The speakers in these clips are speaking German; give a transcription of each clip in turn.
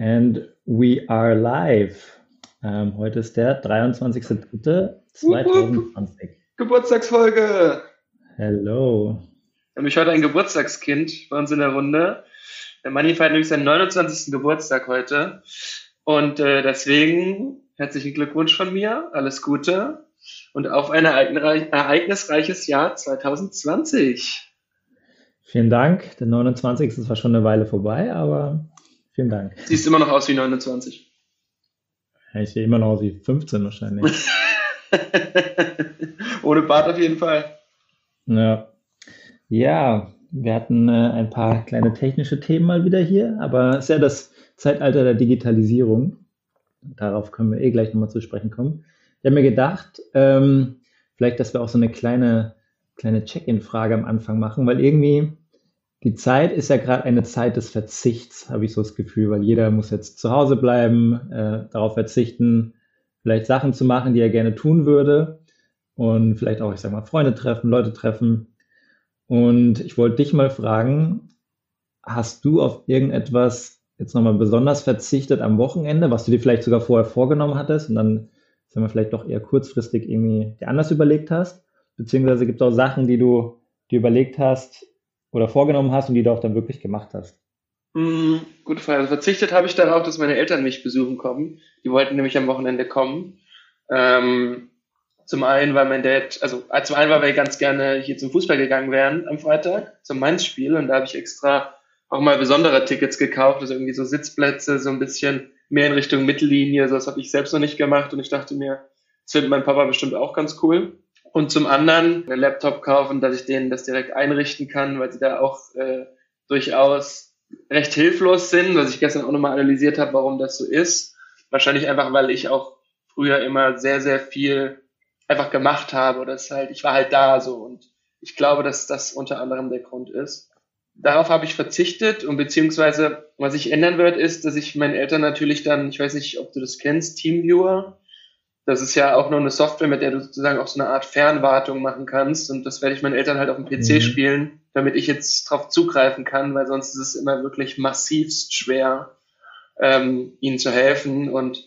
And we are live. Ähm, heute ist der 23.03.2020. Geburtstagsfolge. Hello. Wir haben mich heute ein Geburtstagskind bei uns in der Runde. Der Manni feiert nämlich seinen 29. Geburtstag heute. Und äh, deswegen herzlichen Glückwunsch von mir. Alles Gute. Und auf ein ereignisreiches Jahr 2020. Vielen Dank. Der 29. ist zwar schon eine Weile vorbei, aber Vielen Dank. Siehst immer noch aus wie 29. Ja, ich sehe immer noch aus wie 15 wahrscheinlich. Ohne Bart auf jeden Fall. Ja. Ja, wir hatten äh, ein paar kleine technische Themen mal wieder hier, aber es ist ja das Zeitalter der Digitalisierung. Darauf können wir eh gleich nochmal zu sprechen kommen. Ich habe mir gedacht, ähm, vielleicht, dass wir auch so eine kleine, kleine Check-in-Frage am Anfang machen, weil irgendwie die Zeit ist ja gerade eine Zeit des Verzichts, habe ich so das Gefühl, weil jeder muss jetzt zu Hause bleiben, äh, darauf verzichten, vielleicht Sachen zu machen, die er gerne tun würde und vielleicht auch, ich sag mal, Freunde treffen, Leute treffen. Und ich wollte dich mal fragen, hast du auf irgendetwas jetzt nochmal besonders verzichtet am Wochenende, was du dir vielleicht sogar vorher vorgenommen hattest und dann, sagen wir, vielleicht doch eher kurzfristig irgendwie dir anders überlegt hast? Beziehungsweise gibt es auch Sachen, die du dir überlegt hast, oder vorgenommen hast und die du auch dann wirklich gemacht hast? Mm, gute Frage. Also verzichtet habe ich darauf, dass meine Eltern mich besuchen kommen. Die wollten nämlich am Wochenende kommen. Ähm, zum einen, weil mein Dad, also äh, zum einen, weil wir ganz gerne hier zum Fußball gegangen wären am Freitag, zum Mainz-Spiel. Und da habe ich extra auch mal besondere Tickets gekauft, also irgendwie so Sitzplätze, so ein bisschen mehr in Richtung Mittellinie. So, das habe ich selbst noch nicht gemacht und ich dachte mir, das findet mein Papa bestimmt auch ganz cool und zum anderen einen Laptop kaufen, dass ich denen das direkt einrichten kann, weil sie da auch äh, durchaus recht hilflos sind, was ich gestern auch nochmal analysiert habe, warum das so ist. Wahrscheinlich einfach, weil ich auch früher immer sehr, sehr viel einfach gemacht habe. Oder halt, ich war halt da so und ich glaube, dass das unter anderem der Grund ist. Darauf habe ich verzichtet und beziehungsweise was sich ändern wird, ist, dass ich meinen Eltern natürlich dann, ich weiß nicht, ob du das kennst, Teamviewer, das ist ja auch nur eine Software, mit der du sozusagen auch so eine Art Fernwartung machen kannst. Und das werde ich meinen Eltern halt auf dem PC mhm. spielen, damit ich jetzt drauf zugreifen kann, weil sonst ist es immer wirklich massivst schwer, ähm, ihnen zu helfen. Und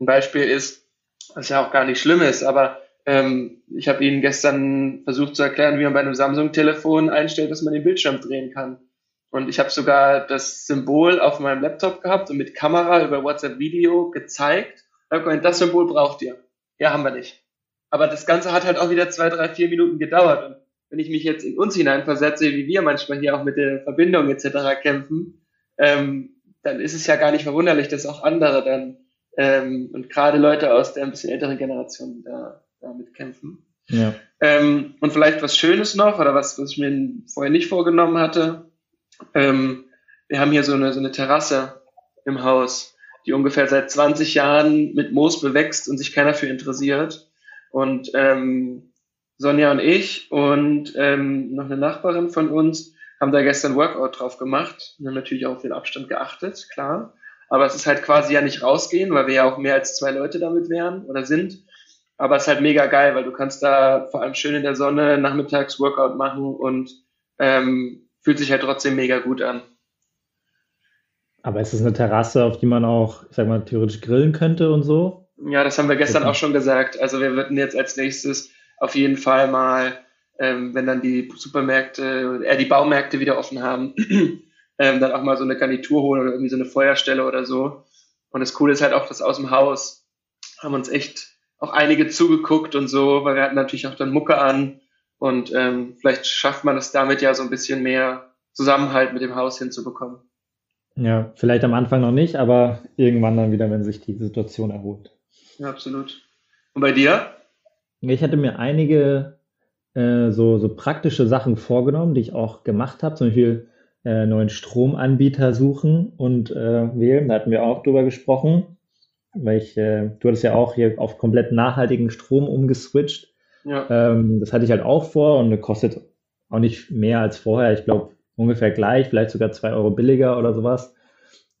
ein Beispiel ist, was ja auch gar nicht schlimm ist, aber ähm, ich habe ihnen gestern versucht zu erklären, wie man bei einem Samsung-Telefon einstellt, dass man den Bildschirm drehen kann. Und ich habe sogar das Symbol auf meinem Laptop gehabt und mit Kamera über WhatsApp Video gezeigt das Symbol braucht ihr. Ja, haben wir nicht. Aber das Ganze hat halt auch wieder zwei, drei, vier Minuten gedauert. Und wenn ich mich jetzt in uns hineinversetze, wie wir manchmal hier auch mit der Verbindung etc. kämpfen, ähm, dann ist es ja gar nicht verwunderlich, dass auch andere dann ähm, und gerade Leute aus der ein bisschen älteren Generation da, damit kämpfen. Ja. Ähm, und vielleicht was Schönes noch oder was, was ich mir vorher nicht vorgenommen hatte. Ähm, wir haben hier so eine, so eine Terrasse im Haus die ungefähr seit 20 Jahren mit Moos bewächst und sich keiner für interessiert. Und ähm, Sonja und ich und ähm, noch eine Nachbarin von uns haben da gestern Workout drauf gemacht und haben natürlich auch auf den Abstand geachtet, klar. Aber es ist halt quasi ja nicht rausgehen, weil wir ja auch mehr als zwei Leute damit wären oder sind. Aber es ist halt mega geil, weil du kannst da vor allem schön in der Sonne nachmittags Workout machen und ähm, fühlt sich halt trotzdem mega gut an. Aber ist es eine Terrasse, auf die man auch, ich sag mal, theoretisch grillen könnte und so? Ja, das haben wir gestern auch schon gesagt. Also wir würden jetzt als nächstes auf jeden Fall mal, ähm, wenn dann die Supermärkte, äh, die Baumärkte wieder offen haben, ähm, dann auch mal so eine Garnitur holen oder irgendwie so eine Feuerstelle oder so. Und das Coole ist halt auch, dass aus dem Haus haben uns echt auch einige zugeguckt und so, weil wir hatten natürlich auch dann Mucke an und ähm, vielleicht schafft man es damit ja so ein bisschen mehr Zusammenhalt mit dem Haus hinzubekommen. Ja, vielleicht am Anfang noch nicht, aber irgendwann dann wieder, wenn sich die Situation erholt. Ja, absolut. Und bei dir? Ich hatte mir einige äh, so, so praktische Sachen vorgenommen, die ich auch gemacht habe. Zum Beispiel äh, neuen Stromanbieter suchen und äh, wählen. Da hatten wir auch drüber gesprochen. Weil ich, äh, du hattest ja auch hier auf komplett nachhaltigen Strom umgeswitcht. Ja. Ähm, das hatte ich halt auch vor und kostet auch nicht mehr als vorher. Ich glaube, ungefähr gleich, vielleicht sogar zwei Euro billiger oder sowas.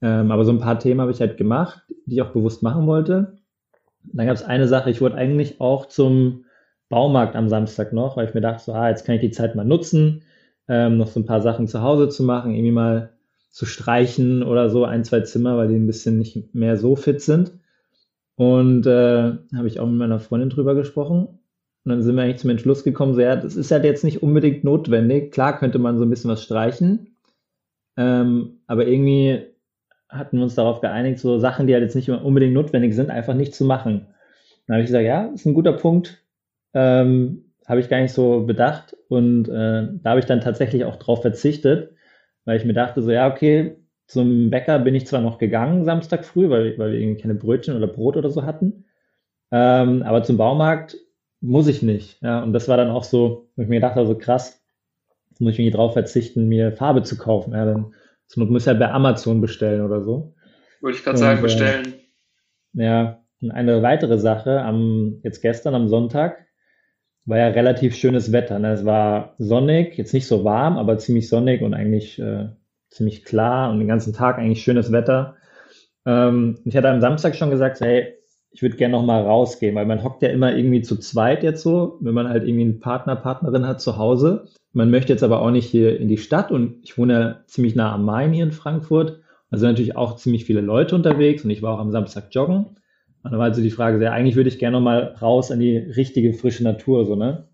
Ähm, aber so ein paar Themen habe ich halt gemacht, die ich auch bewusst machen wollte. Dann gab es eine Sache, ich wurde eigentlich auch zum Baumarkt am Samstag noch, weil ich mir dachte, so, ah, jetzt kann ich die Zeit mal nutzen, ähm, noch so ein paar Sachen zu Hause zu machen, irgendwie mal zu streichen oder so, ein, zwei Zimmer, weil die ein bisschen nicht mehr so fit sind. Und äh, habe ich auch mit meiner Freundin drüber gesprochen. Und dann sind wir eigentlich zum Entschluss gekommen, so, ja, das ist halt jetzt nicht unbedingt notwendig. Klar könnte man so ein bisschen was streichen, ähm, aber irgendwie hatten wir uns darauf geeinigt, so Sachen, die halt jetzt nicht unbedingt notwendig sind, einfach nicht zu machen. Dann habe ich gesagt, ja, ist ein guter Punkt. Ähm, habe ich gar nicht so bedacht. Und äh, da habe ich dann tatsächlich auch drauf verzichtet, weil ich mir dachte, so, ja, okay, zum Bäcker bin ich zwar noch gegangen Samstag früh, weil, weil wir irgendwie keine Brötchen oder Brot oder so hatten. Ähm, aber zum Baumarkt muss ich nicht. Ja, und das war dann auch so, wo ich mir gedacht habe, so krass, jetzt muss ich irgendwie drauf verzichten, mir Farbe zu kaufen. Ja, dann Not muss ich ja bei Amazon bestellen oder so. Wollte ich gerade sagen, bestellen. Äh, ja, und eine weitere Sache, am, jetzt gestern am Sonntag, war ja relativ schönes Wetter. Ne? Es war sonnig, jetzt nicht so warm, aber ziemlich sonnig und eigentlich äh, ziemlich klar und den ganzen Tag eigentlich schönes Wetter. Ähm, ich hatte am Samstag schon gesagt, hey, ich würde gerne noch mal rausgehen, weil man hockt ja immer irgendwie zu zweit jetzt so, wenn man halt irgendwie einen Partner, Partnerin hat zu Hause. Man möchte jetzt aber auch nicht hier in die Stadt und ich wohne ja ziemlich nah am Main hier in Frankfurt. Also natürlich auch ziemlich viele Leute unterwegs und ich war auch am Samstag joggen. Und dann war also die Frage, sehr, eigentlich würde ich gerne noch mal raus in die richtige frische Natur, so, ne?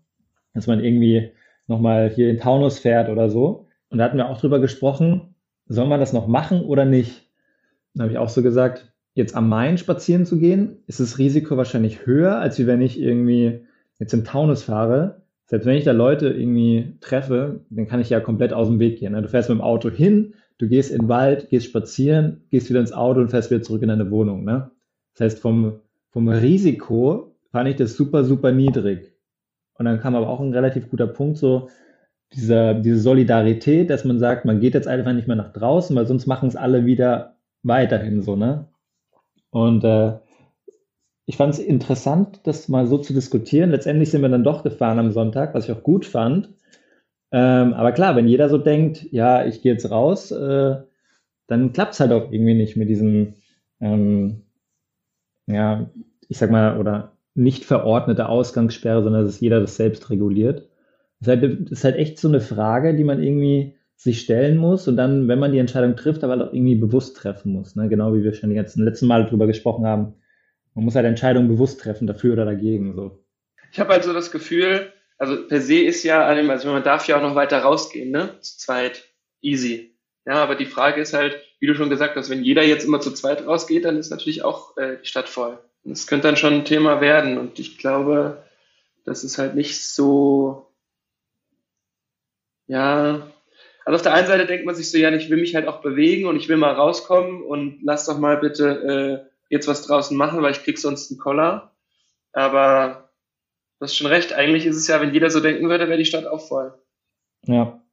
Dass man irgendwie noch mal hier in Taunus fährt oder so. Und da hatten wir auch drüber gesprochen, soll man das noch machen oder nicht? Dann habe ich auch so gesagt, jetzt am Main spazieren zu gehen, ist das Risiko wahrscheinlich höher, als wenn ich irgendwie jetzt in Taunus fahre. Selbst wenn ich da Leute irgendwie treffe, dann kann ich ja komplett aus dem Weg gehen. Ne? Du fährst mit dem Auto hin, du gehst in den Wald, gehst spazieren, gehst wieder ins Auto und fährst wieder zurück in deine Wohnung. Ne? Das heißt, vom, vom Risiko fand ich das super, super niedrig. Und dann kam aber auch ein relativ guter Punkt, so dieser, diese Solidarität, dass man sagt, man geht jetzt einfach nicht mehr nach draußen, weil sonst machen es alle wieder weiterhin so, ne? Und äh, ich fand es interessant, das mal so zu diskutieren. Letztendlich sind wir dann doch gefahren am Sonntag, was ich auch gut fand. Ähm, aber klar, wenn jeder so denkt, ja, ich gehe jetzt raus, äh, dann klappt es halt auch irgendwie nicht mit diesem, ähm, ja, ich sag mal, oder nicht verordnete Ausgangssperre, sondern dass jeder das selbst reguliert. Das ist, halt, das ist halt echt so eine Frage, die man irgendwie sich stellen muss und dann, wenn man die Entscheidung trifft, aber auch irgendwie bewusst treffen muss. Ne? Genau wie wir schon die ganzen letzten Mal drüber gesprochen haben. Man muss halt Entscheidungen bewusst treffen, dafür oder dagegen. So. Ich habe halt so das Gefühl, also per se ist ja, also man darf ja auch noch weiter rausgehen, ne? Zu zweit. Easy. Ja, aber die Frage ist halt, wie du schon gesagt hast, wenn jeder jetzt immer zu zweit rausgeht, dann ist natürlich auch äh, die Stadt voll. Das könnte dann schon ein Thema werden. Und ich glaube, das ist halt nicht so, ja, also auf der einen Seite denkt man sich so, ja, ich will mich halt auch bewegen und ich will mal rauskommen und lass doch mal bitte äh, jetzt was draußen machen, weil ich krieg sonst einen Koller. Aber du hast schon recht, eigentlich ist es ja, wenn jeder so denken würde, wäre die Stadt auch voll. Ja.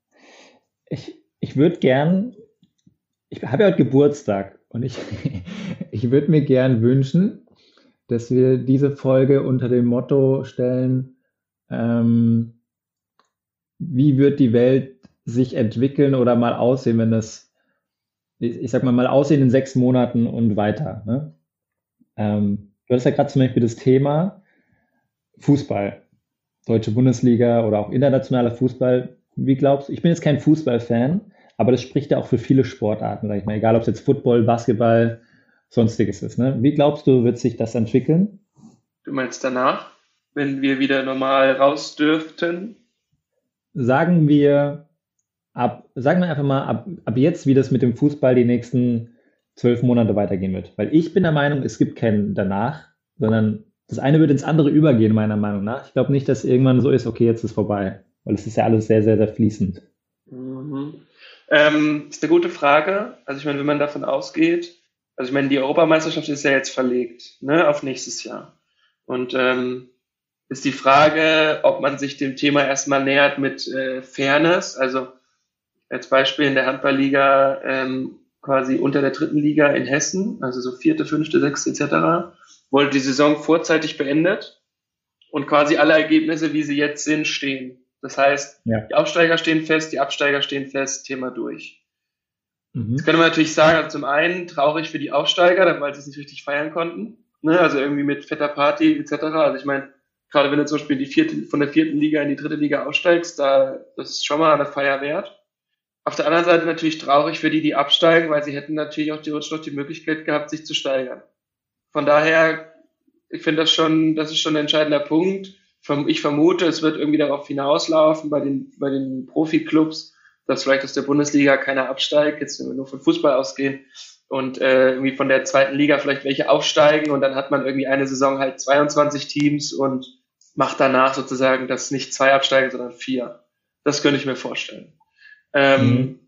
Ich, ich würde gern, ich habe ja heute Geburtstag und ich, ich würde mir gern wünschen, dass wir diese Folge unter dem Motto stellen, ähm, wie wird die Welt sich entwickeln oder mal aussehen, wenn das, ich sag mal, mal aussehen in sechs Monaten und weiter. Ne? Ähm, du hast ja gerade zum Beispiel das Thema Fußball, deutsche Bundesliga oder auch internationaler Fußball. Wie glaubst du, ich bin jetzt kein Fußballfan, aber das spricht ja auch für viele Sportarten, sag ich mal, egal ob es jetzt Football, Basketball, sonstiges ist. Ne? Wie glaubst du, wird sich das entwickeln? Du meinst danach, wenn wir wieder normal raus dürften? Sagen wir ab, sagen wir einfach mal, ab, ab jetzt, wie das mit dem Fußball die nächsten zwölf Monate weitergehen wird. Weil ich bin der Meinung, es gibt keinen danach, sondern das eine wird ins andere übergehen, meiner Meinung nach. Ich glaube nicht, dass irgendwann so ist, okay, jetzt ist vorbei. Weil es ist ja alles sehr, sehr, sehr fließend. Mhm. Ähm, ist eine gute Frage. Also ich meine, wenn man davon ausgeht, also ich meine, die Europameisterschaft ist ja jetzt verlegt, ne, auf nächstes Jahr. Und ähm, ist die Frage, ob man sich dem Thema erstmal nähert mit äh, Fairness, also als Beispiel in der Handballliga ähm, quasi unter der dritten Liga in Hessen, also so vierte, fünfte, sechste etc., wurde die Saison vorzeitig beendet und quasi alle Ergebnisse, wie sie jetzt sind, stehen. Das heißt, ja. die Aufsteiger stehen fest, die Absteiger stehen fest, Thema durch. Mhm. Jetzt könnte man natürlich sagen, also zum einen traurig für die Aufsteiger, weil sie es nicht richtig feiern konnten. Ne? Also irgendwie mit fetter Party etc. Also ich meine, gerade wenn du zum Beispiel die vierte, von der vierten Liga in die dritte Liga aussteigst, da das ist schon mal eine Feier wert. Auf der anderen Seite natürlich traurig für die, die absteigen, weil sie hätten natürlich auch theoretisch noch die Möglichkeit gehabt, sich zu steigern. Von daher, ich finde das schon, das ist schon ein entscheidender Punkt. Ich vermute, es wird irgendwie darauf hinauslaufen bei den, bei den Profiklubs, dass vielleicht aus der Bundesliga keiner absteigt, jetzt wenn wir nur von Fußball ausgehen, und äh, irgendwie von der zweiten Liga vielleicht welche aufsteigen und dann hat man irgendwie eine Saison halt 22 Teams und macht danach sozusagen, dass nicht zwei absteigen, sondern vier. Das könnte ich mir vorstellen. Ähm, mhm.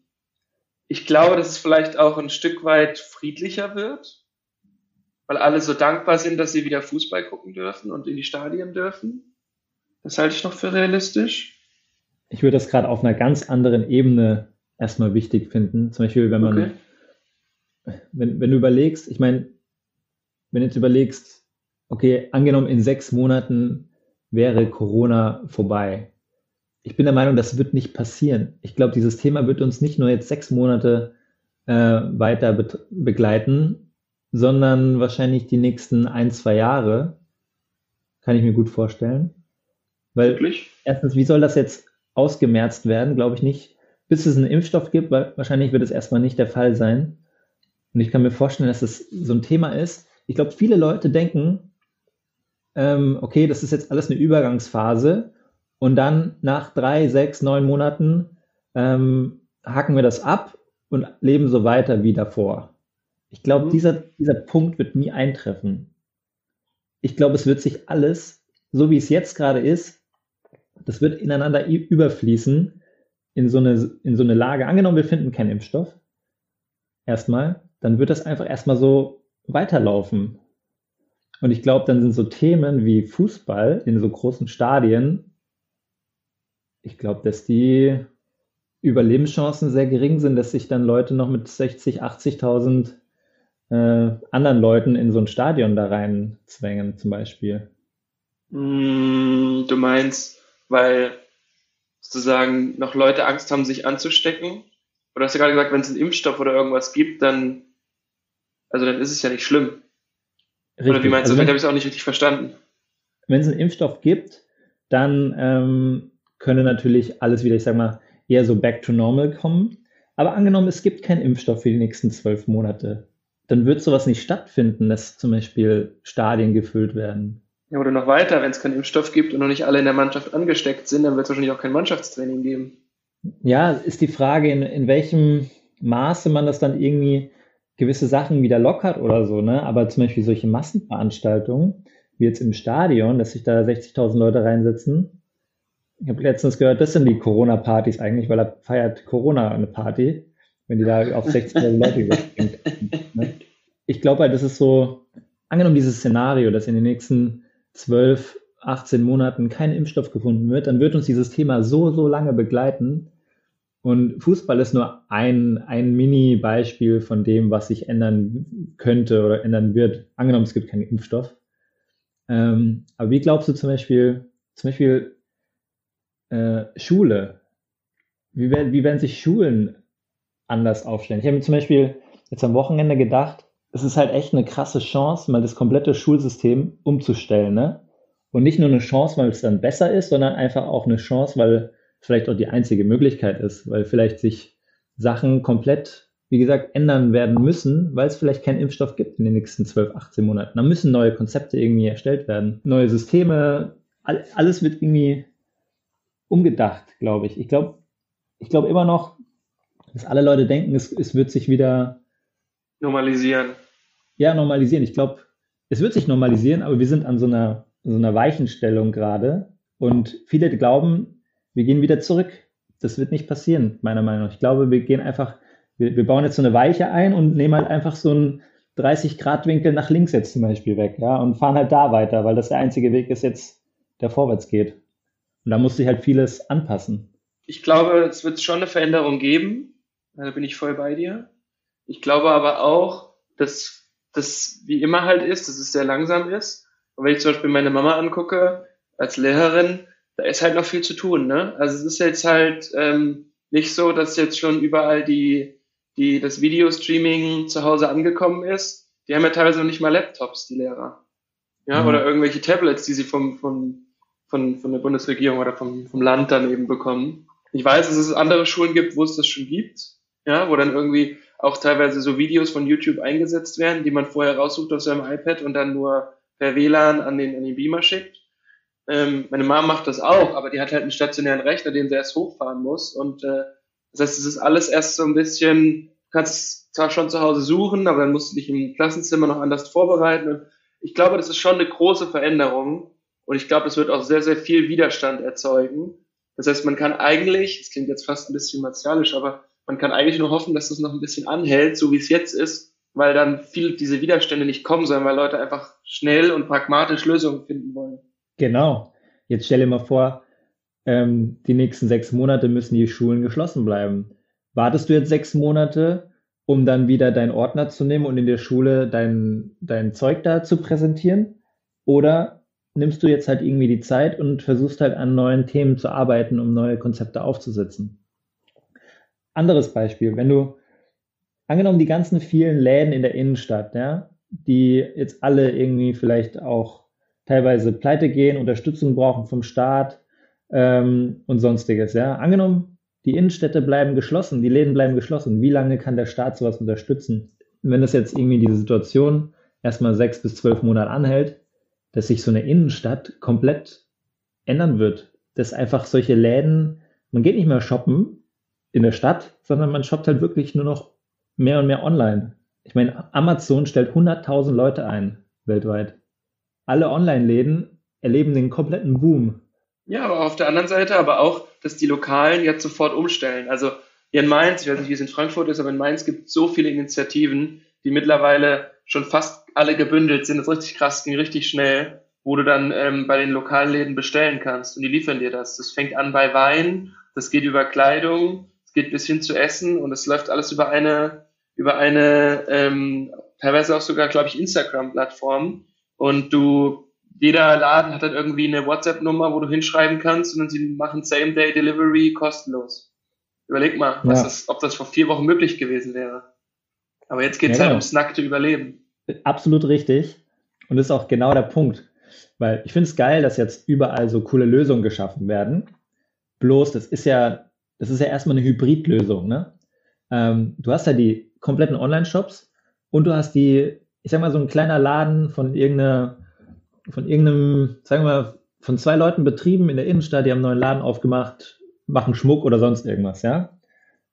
Ich glaube, dass es vielleicht auch ein Stück weit friedlicher wird, weil alle so dankbar sind, dass sie wieder Fußball gucken dürfen und in die Stadien dürfen. Das halte ich noch für realistisch. Ich würde das gerade auf einer ganz anderen Ebene erstmal wichtig finden. Zum Beispiel, wenn man okay wenn, wenn du überlegst, ich meine, wenn du jetzt überlegst, okay, angenommen in sechs Monaten wäre Corona vorbei. Ich bin der Meinung, das wird nicht passieren. Ich glaube, dieses Thema wird uns nicht nur jetzt sechs Monate äh, weiter be begleiten, sondern wahrscheinlich die nächsten ein, zwei Jahre. Kann ich mir gut vorstellen. Weil Wirklich? erstens, wie soll das jetzt ausgemerzt werden? Glaube ich nicht. Bis es einen Impfstoff gibt, weil wahrscheinlich wird es erstmal nicht der Fall sein. Und ich kann mir vorstellen, dass es so ein Thema ist. Ich glaube, viele Leute denken, ähm, okay, das ist jetzt alles eine Übergangsphase und dann nach drei, sechs, neun Monaten ähm, hacken wir das ab und leben so weiter wie davor. Ich glaube, mhm. dieser, dieser Punkt wird nie eintreffen. Ich glaube, es wird sich alles, so wie es jetzt gerade ist, das wird ineinander überfließen in so eine, in so eine Lage. Angenommen, wir finden keinen Impfstoff. Erstmal dann wird das einfach erstmal so weiterlaufen. Und ich glaube, dann sind so Themen wie Fußball in so großen Stadien, ich glaube, dass die Überlebenschancen sehr gering sind, dass sich dann Leute noch mit 60, 80.000 äh, anderen Leuten in so ein Stadion da rein zwängen, zum Beispiel. Mm, du meinst, weil sozusagen noch Leute Angst haben, sich anzustecken? Oder hast du gerade gesagt, wenn es einen Impfstoff oder irgendwas gibt, dann also dann ist es ja nicht schlimm. Richtig. Oder wie meinst also du? Vielleicht habe ich es auch nicht richtig verstanden. Wenn es einen Impfstoff gibt, dann ähm, könnte natürlich alles wieder, ich sag mal, eher so back to normal kommen. Aber angenommen, es gibt keinen Impfstoff für die nächsten zwölf Monate, dann wird sowas nicht stattfinden, dass zum Beispiel Stadien gefüllt werden. Ja, oder noch weiter, wenn es keinen Impfstoff gibt und noch nicht alle in der Mannschaft angesteckt sind, dann wird es wahrscheinlich auch kein Mannschaftstraining geben. Ja, ist die Frage, in, in welchem Maße man das dann irgendwie gewisse Sachen wieder lockert oder so, ne? Aber zum Beispiel solche Massenveranstaltungen, wie jetzt im Stadion, dass sich da 60.000 Leute reinsetzen. Ich habe letztens gehört, das sind die Corona-Partys eigentlich, weil da feiert Corona eine Party, wenn die da auf 60.000 Leute überspringt. Ne? Ich glaube halt, das ist so, angenommen dieses Szenario, dass in den nächsten 12, 18 Monaten kein Impfstoff gefunden wird, dann wird uns dieses Thema so, so lange begleiten, und Fußball ist nur ein, ein Mini-Beispiel von dem, was sich ändern könnte oder ändern wird. Angenommen, es gibt keinen Impfstoff. Ähm, aber wie glaubst du zum Beispiel, zum Beispiel äh, Schule? Wie, werden, wie werden sich Schulen anders aufstellen? Ich habe mir zum Beispiel jetzt am Wochenende gedacht, es ist halt echt eine krasse Chance, mal das komplette Schulsystem umzustellen. Ne? Und nicht nur eine Chance, weil es dann besser ist, sondern einfach auch eine Chance, weil vielleicht auch die einzige Möglichkeit ist, weil vielleicht sich Sachen komplett, wie gesagt, ändern werden müssen, weil es vielleicht keinen Impfstoff gibt in den nächsten 12, 18 Monaten. Da müssen neue Konzepte irgendwie erstellt werden, neue Systeme, alles wird irgendwie umgedacht, glaube ich. Ich glaube, ich glaube immer noch, dass alle Leute denken, es, es wird sich wieder normalisieren. Ja, normalisieren. Ich glaube, es wird sich normalisieren, aber wir sind an so einer, so einer Weichenstellung gerade. Und viele glauben, wir gehen wieder zurück. Das wird nicht passieren, meiner Meinung nach. Ich glaube, wir gehen einfach, wir, wir bauen jetzt so eine Weiche ein und nehmen halt einfach so einen 30-Grad-Winkel nach links jetzt zum Beispiel weg, ja, und fahren halt da weiter, weil das der einzige Weg ist jetzt, der vorwärts geht. Und da muss sich halt vieles anpassen. Ich glaube, es wird schon eine Veränderung geben. Da bin ich voll bei dir. Ich glaube aber auch, dass das wie immer halt ist, dass es sehr langsam ist. Und wenn ich zum Beispiel meine Mama angucke, als Lehrerin, da ist halt noch viel zu tun, ne? Also es ist jetzt halt ähm, nicht so, dass jetzt schon überall die, die, das Videostreaming zu Hause angekommen ist. Die haben ja teilweise noch nicht mal Laptops, die Lehrer. Ja, mhm. oder irgendwelche Tablets, die sie vom, vom, von, von der Bundesregierung oder vom, vom Land dann eben bekommen. Ich weiß, dass es andere Schulen gibt, wo es das schon gibt, ja, wo dann irgendwie auch teilweise so Videos von YouTube eingesetzt werden, die man vorher raussucht auf seinem iPad und dann nur per WLAN an den, an den Beamer schickt. Ähm, meine Mama macht das auch, aber die hat halt einen stationären Rechner, den sie erst hochfahren muss. Und äh, das heißt, es ist alles erst so ein bisschen, kannst zwar schon zu Hause suchen, aber dann musst du dich im Klassenzimmer noch anders vorbereiten. Und ich glaube, das ist schon eine große Veränderung. Und ich glaube, es wird auch sehr, sehr viel Widerstand erzeugen. Das heißt, man kann eigentlich, das klingt jetzt fast ein bisschen martialisch, aber man kann eigentlich nur hoffen, dass das noch ein bisschen anhält, so wie es jetzt ist, weil dann viel diese Widerstände nicht kommen sollen, weil Leute einfach schnell und pragmatisch Lösungen finden wollen. Genau. Jetzt stell dir mal vor, ähm, die nächsten sechs Monate müssen die Schulen geschlossen bleiben. Wartest du jetzt sechs Monate, um dann wieder deinen Ordner zu nehmen und in der Schule dein, dein Zeug da zu präsentieren? Oder nimmst du jetzt halt irgendwie die Zeit und versuchst halt an neuen Themen zu arbeiten, um neue Konzepte aufzusetzen? Anderes Beispiel, wenn du angenommen die ganzen vielen Läden in der Innenstadt, ja, die jetzt alle irgendwie vielleicht auch teilweise pleite gehen, Unterstützung brauchen vom Staat ähm, und sonstiges, ja. Angenommen, die Innenstädte bleiben geschlossen, die Läden bleiben geschlossen. Wie lange kann der Staat sowas unterstützen? wenn das jetzt irgendwie diese Situation erstmal sechs bis zwölf Monate anhält, dass sich so eine Innenstadt komplett ändern wird, dass einfach solche Läden, man geht nicht mehr shoppen in der Stadt, sondern man shoppt halt wirklich nur noch mehr und mehr online. Ich meine, Amazon stellt 100.000 Leute ein weltweit alle Online-Läden erleben den kompletten Boom. Ja, aber auf der anderen Seite aber auch, dass die Lokalen jetzt sofort umstellen. Also hier in Mainz, ich weiß nicht, wie es in Frankfurt ist, aber in Mainz gibt es so viele Initiativen, die mittlerweile schon fast alle gebündelt sind. Das ist richtig krass, ging richtig schnell, wo du dann ähm, bei den lokalen Läden bestellen kannst und die liefern dir das. Das fängt an bei Wein, das geht über Kleidung, es geht bis hin zu Essen und es läuft alles über eine, über eine ähm, teilweise auch sogar, glaube ich, Instagram-Plattform und du, jeder Laden hat dann irgendwie eine WhatsApp-Nummer, wo du hinschreiben kannst und dann sie machen Same-Day-Delivery kostenlos. Überleg mal, ja. das, ob das vor vier Wochen möglich gewesen wäre. Aber jetzt geht es ja, halt genau. ums nackte Überleben. Absolut richtig. Und das ist auch genau der Punkt. Weil ich finde es geil, dass jetzt überall so coole Lösungen geschaffen werden. Bloß, das ist ja, das ist ja erstmal eine Hybridlösung, ne? Ähm, du hast ja die kompletten Online-Shops und du hast die ich sag mal, so ein kleiner Laden von irgendeiner, von irgendeinem, sagen wir mal, von zwei Leuten betrieben in der Innenstadt, die haben einen neuen Laden aufgemacht, machen Schmuck oder sonst irgendwas, ja.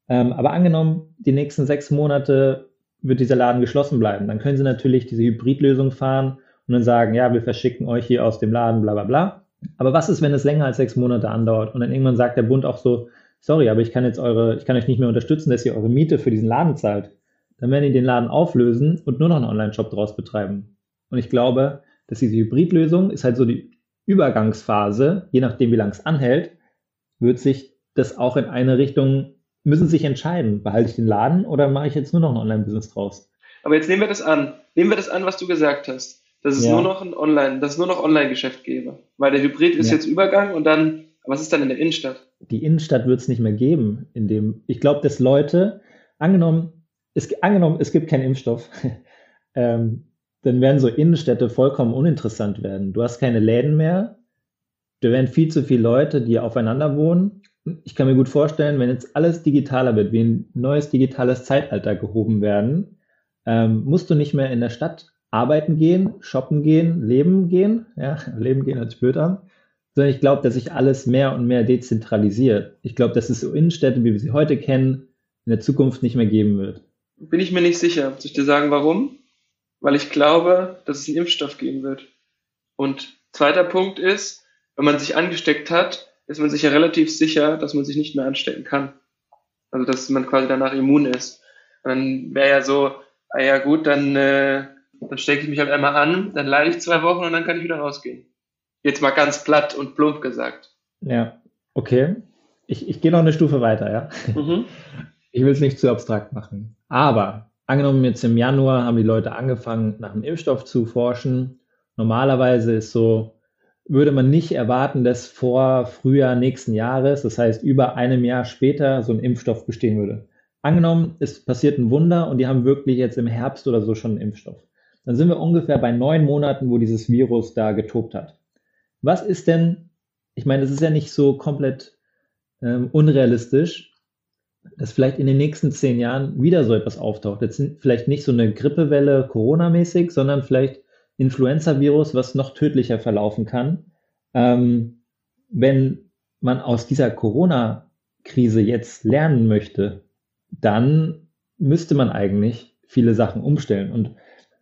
Ähm, aber angenommen, die nächsten sechs Monate wird dieser Laden geschlossen bleiben, dann können sie natürlich diese Hybridlösung fahren und dann sagen, ja, wir verschicken euch hier aus dem Laden, bla bla bla. Aber was ist, wenn es länger als sechs Monate andauert und dann irgendwann sagt der Bund auch so, sorry, aber ich kann jetzt eure, ich kann euch nicht mehr unterstützen, dass ihr eure Miete für diesen Laden zahlt dann werden die den Laden auflösen und nur noch einen Online-Shop draus betreiben. Und ich glaube, dass diese Hybridlösung ist halt so die Übergangsphase, je nachdem wie lang es anhält, wird sich das auch in eine Richtung, müssen sich entscheiden, behalte ich den Laden oder mache ich jetzt nur noch ein Online-Business draus? Aber jetzt nehmen wir das an. Nehmen wir das an, was du gesagt hast. Dass es ja. nur noch ein Online, dass es nur noch Online-Geschäft gäbe. Weil der Hybrid ist ja. jetzt Übergang und dann, was ist dann in der Innenstadt? Die Innenstadt wird es nicht mehr geben, in dem, ich glaube, dass Leute, angenommen, es, angenommen, es gibt keinen Impfstoff, ähm, dann werden so Innenstädte vollkommen uninteressant werden. Du hast keine Läden mehr, da werden viel zu viele Leute, die aufeinander wohnen. Ich kann mir gut vorstellen, wenn jetzt alles digitaler wird, wie ein neues digitales Zeitalter gehoben werden, ähm, musst du nicht mehr in der Stadt arbeiten gehen, shoppen gehen, leben gehen. Ja, leben gehen sich blöd an. Sondern ich glaube, dass sich alles mehr und mehr dezentralisiert. Ich glaube, dass es so Innenstädte, wie wir sie heute kennen, in der Zukunft nicht mehr geben wird. Bin ich mir nicht sicher. Soll ich dir sagen, warum? Weil ich glaube, dass es einen Impfstoff geben wird. Und zweiter Punkt ist, wenn man sich angesteckt hat, ist man sich ja relativ sicher, dass man sich nicht mehr anstecken kann. Also dass man quasi danach immun ist. Und dann wäre ja so, ah ja gut, dann, äh, dann stecke ich mich halt einmal an, dann leide ich zwei Wochen und dann kann ich wieder rausgehen. Jetzt mal ganz platt und plump gesagt. Ja, okay. Ich, ich gehe noch eine Stufe weiter, ja. Mhm. Ich will es nicht zu abstrakt machen. Aber angenommen jetzt im Januar haben die Leute angefangen, nach einem Impfstoff zu forschen. Normalerweise ist so, würde man nicht erwarten, dass vor Frühjahr nächsten Jahres, das heißt über einem Jahr später, so ein Impfstoff bestehen würde. Angenommen, es passiert ein Wunder und die haben wirklich jetzt im Herbst oder so schon einen Impfstoff. Dann sind wir ungefähr bei neun Monaten, wo dieses Virus da getobt hat. Was ist denn, ich meine, das ist ja nicht so komplett ähm, unrealistisch, dass vielleicht in den nächsten zehn Jahren wieder so etwas auftaucht. Jetzt vielleicht nicht so eine Grippewelle Corona-mäßig, sondern vielleicht Influenza-Virus, was noch tödlicher verlaufen kann. Ähm, wenn man aus dieser Corona-Krise jetzt lernen möchte, dann müsste man eigentlich viele Sachen umstellen. Und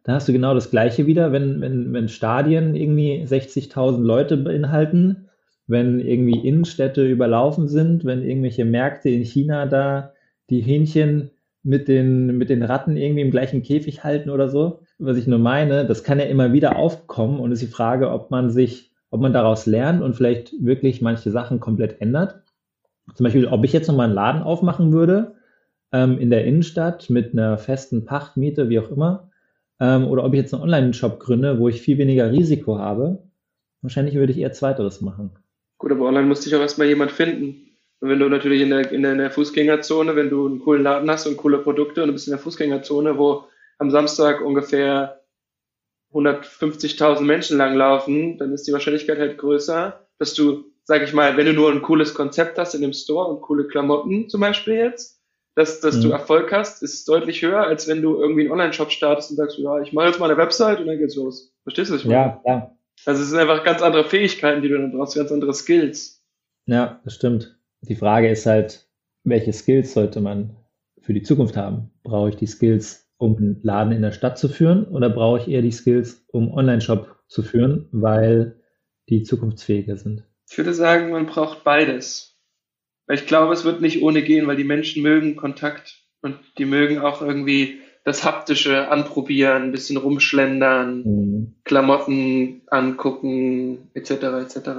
da hast du genau das Gleiche wieder, wenn, wenn, wenn Stadien irgendwie 60.000 Leute beinhalten, wenn irgendwie Innenstädte überlaufen sind, wenn irgendwelche Märkte in China da die Hähnchen mit den, mit den Ratten irgendwie im gleichen Käfig halten oder so. Was ich nur meine, das kann ja immer wieder aufkommen und ist die Frage, ob man sich, ob man daraus lernt und vielleicht wirklich manche Sachen komplett ändert. Zum Beispiel, ob ich jetzt nochmal einen Laden aufmachen würde ähm, in der Innenstadt mit einer festen Pachtmiete, wie auch immer, ähm, oder ob ich jetzt einen Online-Shop gründe, wo ich viel weniger Risiko habe. Wahrscheinlich würde ich eher Zweiteres machen. Gut, aber online musste ich auch erstmal jemand finden. Und wenn du natürlich in der, in der, Fußgängerzone, wenn du einen coolen Laden hast und coole Produkte und du bist in der Fußgängerzone, wo am Samstag ungefähr 150.000 Menschen langlaufen, dann ist die Wahrscheinlichkeit halt größer, dass du, sag ich mal, wenn du nur ein cooles Konzept hast in dem Store und coole Klamotten zum Beispiel jetzt, dass, dass mhm. du Erfolg hast, ist deutlich höher, als wenn du irgendwie einen Online-Shop startest und sagst, ja, ich mache jetzt mal eine Website und dann geht's los. Verstehst du, meine? Ja, ja. Also es sind einfach ganz andere Fähigkeiten, die du dann brauchst, ganz andere Skills. Ja, das stimmt. Die Frage ist halt, welche Skills sollte man für die Zukunft haben? Brauche ich die Skills, um einen Laden in der Stadt zu führen oder brauche ich eher die Skills, um Online-Shop zu führen, weil die zukunftsfähiger sind? Ich würde sagen, man braucht beides. Weil ich glaube, es wird nicht ohne gehen, weil die Menschen mögen Kontakt und die mögen auch irgendwie das Haptische anprobieren, ein bisschen rumschlendern, mhm. Klamotten angucken, etc. etc.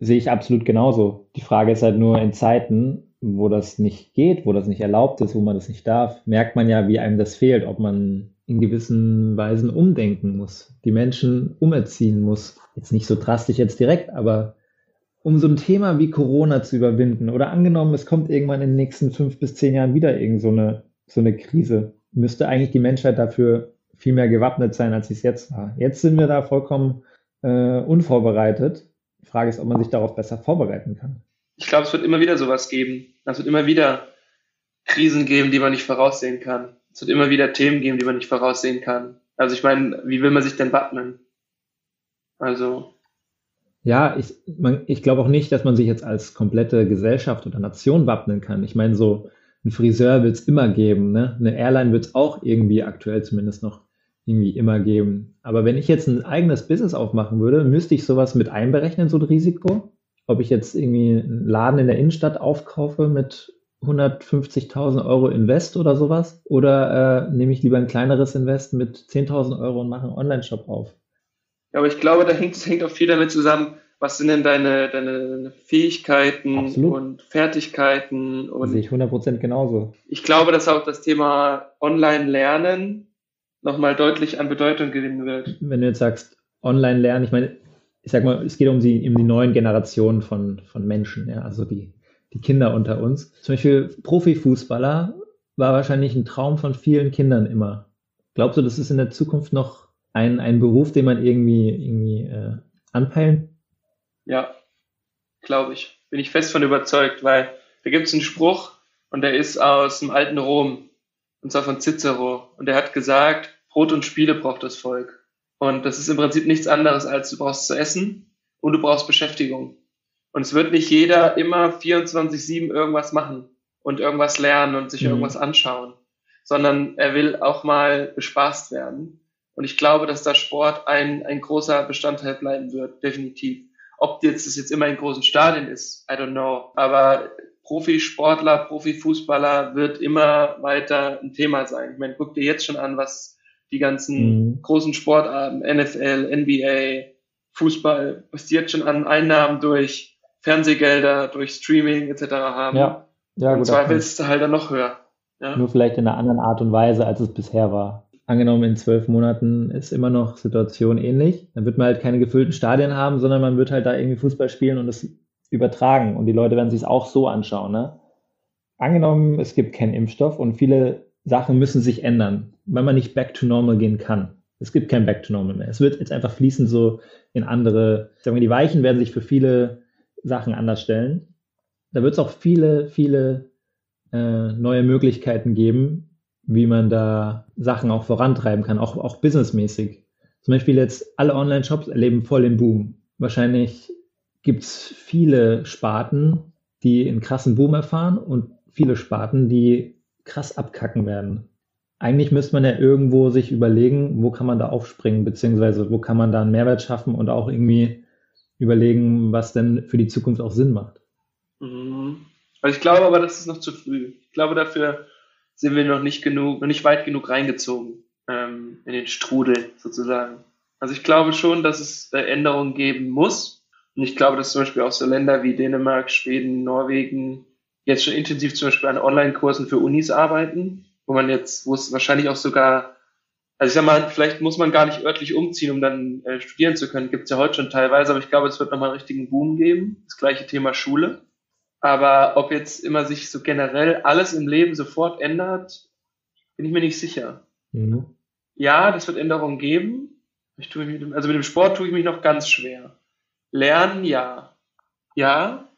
Sehe ich absolut genauso. Die Frage ist halt nur in Zeiten, wo das nicht geht, wo das nicht erlaubt ist, wo man das nicht darf, merkt man ja, wie einem das fehlt, ob man in gewissen Weisen umdenken muss, die Menschen umerziehen muss. Jetzt nicht so drastisch jetzt direkt, aber um so ein Thema wie Corona zu überwinden oder angenommen, es kommt irgendwann in den nächsten fünf bis zehn Jahren wieder irgend so eine, so eine Krise, müsste eigentlich die Menschheit dafür viel mehr gewappnet sein, als sie es jetzt war. Jetzt sind wir da vollkommen äh, unvorbereitet. Die Frage ist, ob man sich darauf besser vorbereiten kann. Ich glaube, es wird immer wieder sowas geben. Es wird immer wieder Krisen geben, die man nicht voraussehen kann. Es wird immer wieder Themen geben, die man nicht voraussehen kann. Also ich meine, wie will man sich denn wappnen? Also. Ja, ich, man, ich glaube auch nicht, dass man sich jetzt als komplette Gesellschaft oder Nation wappnen kann. Ich meine, so ein Friseur wird es immer geben, ne? Eine Airline wird es auch irgendwie aktuell zumindest noch irgendwie immer geben. Aber wenn ich jetzt ein eigenes Business aufmachen würde, müsste ich sowas mit einberechnen, so ein Risiko? Ob ich jetzt irgendwie einen Laden in der Innenstadt aufkaufe mit 150.000 Euro Invest oder sowas? Oder äh, nehme ich lieber ein kleineres Invest mit 10.000 Euro und mache einen Online-Shop auf? Ja, aber ich glaube, da hängt, hängt auch viel damit zusammen, was sind denn deine, deine Fähigkeiten Absolut. und Fertigkeiten? Und sehe ich 100% genauso. Ich glaube, dass auch das Thema Online-Lernen nochmal deutlich an Bedeutung gewinnen wird. Wenn du jetzt sagst, Online-Lernen, ich meine, ich sag mal, es geht um die, um die neuen Generationen von, von Menschen, ja, also die, die Kinder unter uns. Zum Beispiel Profifußballer war wahrscheinlich ein Traum von vielen Kindern immer. Glaubst du, das ist in der Zukunft noch ein, ein Beruf, den man irgendwie, irgendwie äh, anpeilen ja, glaube ich. Bin ich fest von überzeugt, weil da gibt es einen Spruch und der ist aus dem alten Rom, und zwar von Cicero. Und der hat gesagt, Brot und Spiele braucht das Volk. Und das ist im Prinzip nichts anderes, als du brauchst zu essen und du brauchst Beschäftigung. Und es wird nicht jeder immer 24-7 irgendwas machen und irgendwas lernen und sich mhm. irgendwas anschauen, sondern er will auch mal bespaßt werden. Und ich glaube, dass da Sport ein, ein großer Bestandteil bleiben wird, definitiv. Ob jetzt das jetzt immer in großen Stadien ist, I don't know. Aber Profisportler, Profifußballer wird immer weiter ein Thema sein. Ich meine, guck dir jetzt schon an, was die ganzen mhm. großen Sportarten, NFL, NBA, Fußball, was die jetzt schon an Einnahmen durch Fernsehgelder, durch Streaming etc. haben. Ja, ja Und zwar willst du halt dann noch höher. Ja? Nur vielleicht in einer anderen Art und Weise, als es bisher war angenommen in zwölf Monaten ist immer noch Situation ähnlich, dann wird man halt keine gefüllten Stadien haben, sondern man wird halt da irgendwie Fußball spielen und es übertragen und die Leute werden sich es auch so anschauen. Ne? Angenommen, es gibt keinen Impfstoff und viele Sachen müssen sich ändern, weil man nicht back to normal gehen kann. Es gibt kein back to normal mehr. Es wird jetzt einfach fließen so in andere, sagen wir, die Weichen werden sich für viele Sachen anders stellen. da wird es auch viele, viele äh, neue Möglichkeiten geben, wie man da Sachen auch vorantreiben kann, auch, auch businessmäßig. Zum Beispiel jetzt alle Online-Shops erleben voll den Boom. Wahrscheinlich gibt es viele Sparten, die einen krassen Boom erfahren und viele Sparten, die krass abkacken werden. Eigentlich müsste man ja irgendwo sich überlegen, wo kann man da aufspringen, beziehungsweise wo kann man da einen Mehrwert schaffen und auch irgendwie überlegen, was denn für die Zukunft auch Sinn macht. Mhm. Also ich glaube aber, das ist noch zu früh. Ich glaube, dafür sind wir noch nicht genug, noch nicht weit genug reingezogen ähm, in den Strudel sozusagen. Also ich glaube schon, dass es äh, Änderungen geben muss. Und ich glaube, dass zum Beispiel auch so Länder wie Dänemark, Schweden, Norwegen jetzt schon intensiv zum Beispiel an Online-Kursen für Unis arbeiten, wo man jetzt, wo es wahrscheinlich auch sogar, also ich sag mal, vielleicht muss man gar nicht örtlich umziehen, um dann äh, studieren zu können. Gibt es ja heute schon teilweise, aber ich glaube, es wird nochmal einen richtigen Boom geben. Das gleiche Thema Schule. Aber ob jetzt immer sich so generell alles im Leben sofort ändert, bin ich mir nicht sicher. Mhm. Ja, das wird Änderungen geben. Ich tue mich mit dem, also mit dem Sport tue ich mich noch ganz schwer. Lernen, ja. Ja.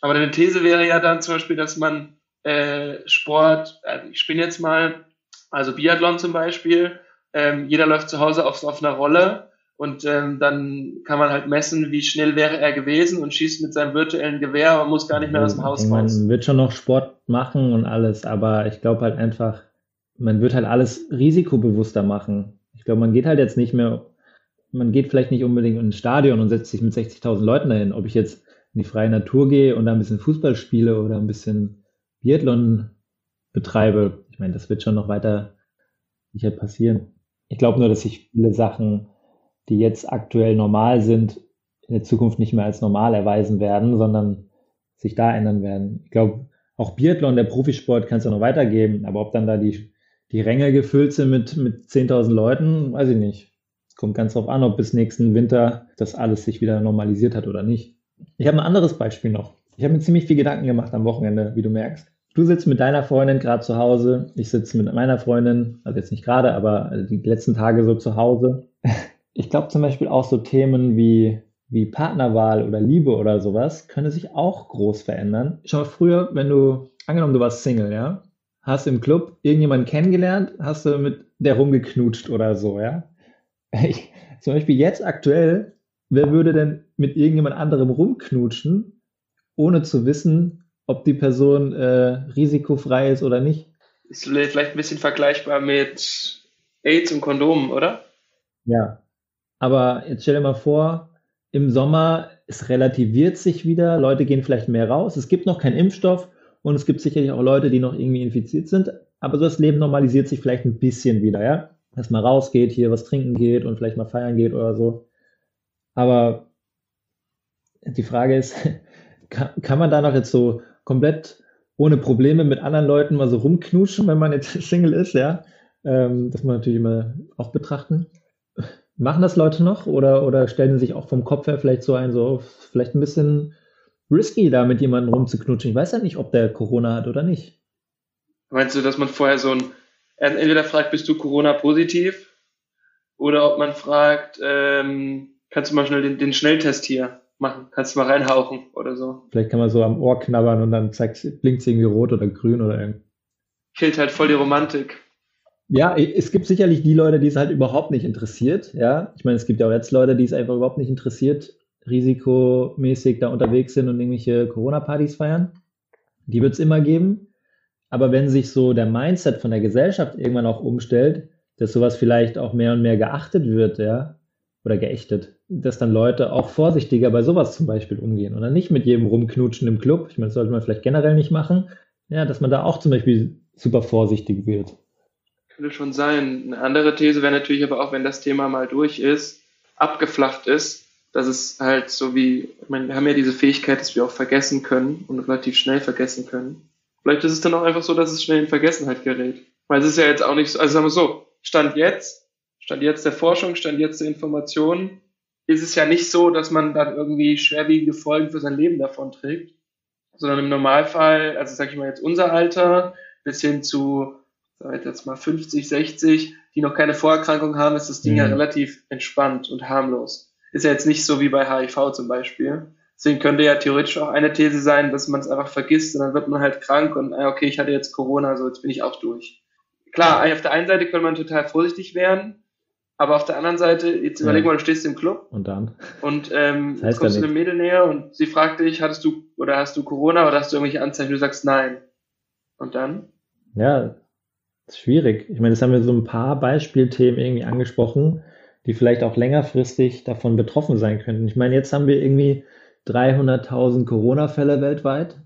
Aber eine These wäre ja dann zum Beispiel, dass man äh, Sport, also ich spinne jetzt mal, also Biathlon zum Beispiel, ähm, jeder läuft zu Hause auf, auf einer Rolle und ähm, dann kann man halt messen, wie schnell wäre er gewesen und schießt mit seinem virtuellen Gewehr, aber muss gar nicht mehr aus dem Haus raus. Man wird schon noch Sport machen und alles, aber ich glaube halt einfach, man wird halt alles risikobewusster machen. Ich glaube, man geht halt jetzt nicht mehr, man geht vielleicht nicht unbedingt ins Stadion und setzt sich mit 60.000 Leuten dahin. Ob ich jetzt in die freie Natur gehe und da ein bisschen Fußball spiele oder ein bisschen Biathlon betreibe, ich meine, das wird schon noch weiter sicher passieren. Ich glaube nur, dass sich viele Sachen die jetzt aktuell normal sind, in der Zukunft nicht mehr als normal erweisen werden, sondern sich da ändern werden. Ich glaube, auch Biathlon, der Profisport, kann es ja noch weitergeben, aber ob dann da die, die Ränge gefüllt sind mit, mit 10.000 Leuten, weiß ich nicht. Kommt ganz drauf an, ob bis nächsten Winter das alles sich wieder normalisiert hat oder nicht. Ich habe ein anderes Beispiel noch. Ich habe mir ziemlich viel Gedanken gemacht am Wochenende, wie du merkst. Du sitzt mit deiner Freundin gerade zu Hause, ich sitze mit meiner Freundin, also jetzt nicht gerade, aber die letzten Tage so zu Hause ich glaube zum Beispiel auch so Themen wie, wie Partnerwahl oder Liebe oder sowas können sich auch groß verändern. Schau mal, früher, wenn du, angenommen du warst Single, ja, hast im Club irgendjemanden kennengelernt, hast du mit der rumgeknutscht oder so, ja. Ich, zum Beispiel jetzt aktuell, wer würde denn mit irgendjemand anderem rumknutschen, ohne zu wissen, ob die Person äh, risikofrei ist oder nicht? Ist vielleicht ein bisschen vergleichbar mit AIDS und Kondomen, oder? Ja, aber jetzt stell dir mal vor, im Sommer, es relativiert sich wieder, Leute gehen vielleicht mehr raus, es gibt noch keinen Impfstoff und es gibt sicherlich auch Leute, die noch irgendwie infiziert sind, aber so das Leben normalisiert sich vielleicht ein bisschen wieder, ja? Man rausgeht, hier was trinken geht und vielleicht mal feiern geht oder so. Aber die Frage ist, kann, kann man da noch jetzt so komplett ohne Probleme mit anderen Leuten mal so rumknutschen, wenn man jetzt Single ist, ja? Ähm, das muss man natürlich immer auch betrachten. Machen das Leute noch oder, oder stellen sie sich auch vom Kopf her vielleicht so ein, so vielleicht ein bisschen risky, da mit jemandem rumzuknutschen? Ich weiß ja nicht, ob der Corona hat oder nicht. Meinst du, dass man vorher so ein, entweder fragt, bist du Corona-positiv? Oder ob man fragt, ähm, kannst du mal schnell den, den Schnelltest hier machen? Kannst du mal reinhauchen oder so? Vielleicht kann man so am Ohr knabbern und dann blinkt es irgendwie rot oder grün oder irgend. Killt halt voll die Romantik. Ja, es gibt sicherlich die Leute, die es halt überhaupt nicht interessiert. Ja, ich meine, es gibt ja auch jetzt Leute, die es einfach überhaupt nicht interessiert, risikomäßig da unterwegs sind und irgendwelche Corona-Partys feiern. Die wird es immer geben. Aber wenn sich so der Mindset von der Gesellschaft irgendwann auch umstellt, dass sowas vielleicht auch mehr und mehr geachtet wird, ja, oder geächtet, dass dann Leute auch vorsichtiger bei sowas zum Beispiel umgehen und dann nicht mit jedem rumknutschen im Club. Ich meine, das sollte man vielleicht generell nicht machen. Ja, dass man da auch zum Beispiel super vorsichtig wird. Könnte schon sein. Eine andere These wäre natürlich aber auch, wenn das Thema mal durch ist, abgeflacht ist, dass es halt so wie, ich meine, wir haben ja diese Fähigkeit, dass wir auch vergessen können und relativ schnell vergessen können. Vielleicht ist es dann auch einfach so, dass es schnell in Vergessenheit gerät. Weil es ist ja jetzt auch nicht so, also sagen wir so, Stand jetzt, Stand jetzt der Forschung, Stand jetzt der Informationen, ist es ja nicht so, dass man dann irgendwie schwerwiegende Folgen für sein Leben davon trägt, sondern im Normalfall, also sag ich mal jetzt unser Alter, bis hin zu seit jetzt mal 50, 60, die noch keine Vorerkrankung haben, ist das Ding mhm. ja relativ entspannt und harmlos. Ist ja jetzt nicht so wie bei HIV zum Beispiel, Deswegen könnte ja theoretisch auch eine These sein, dass man es einfach vergisst und dann wird man halt krank und ah, okay, ich hatte jetzt Corona, so jetzt bin ich auch durch. Klar, auf der einen Seite könnte man total vorsichtig werden, aber auf der anderen Seite, jetzt überleg mal, du stehst im Club. Und dann? Und ähm, das heißt kommst du einem Mädel näher und sie fragt dich, hattest du oder hast du Corona oder hast du irgendwelche Anzeichen? Du sagst nein. Und dann? Ja, ist schwierig. Ich meine, das haben wir so ein paar Beispielthemen irgendwie angesprochen, die vielleicht auch längerfristig davon betroffen sein könnten. Ich meine, jetzt haben wir irgendwie 300.000 Corona-Fälle weltweit.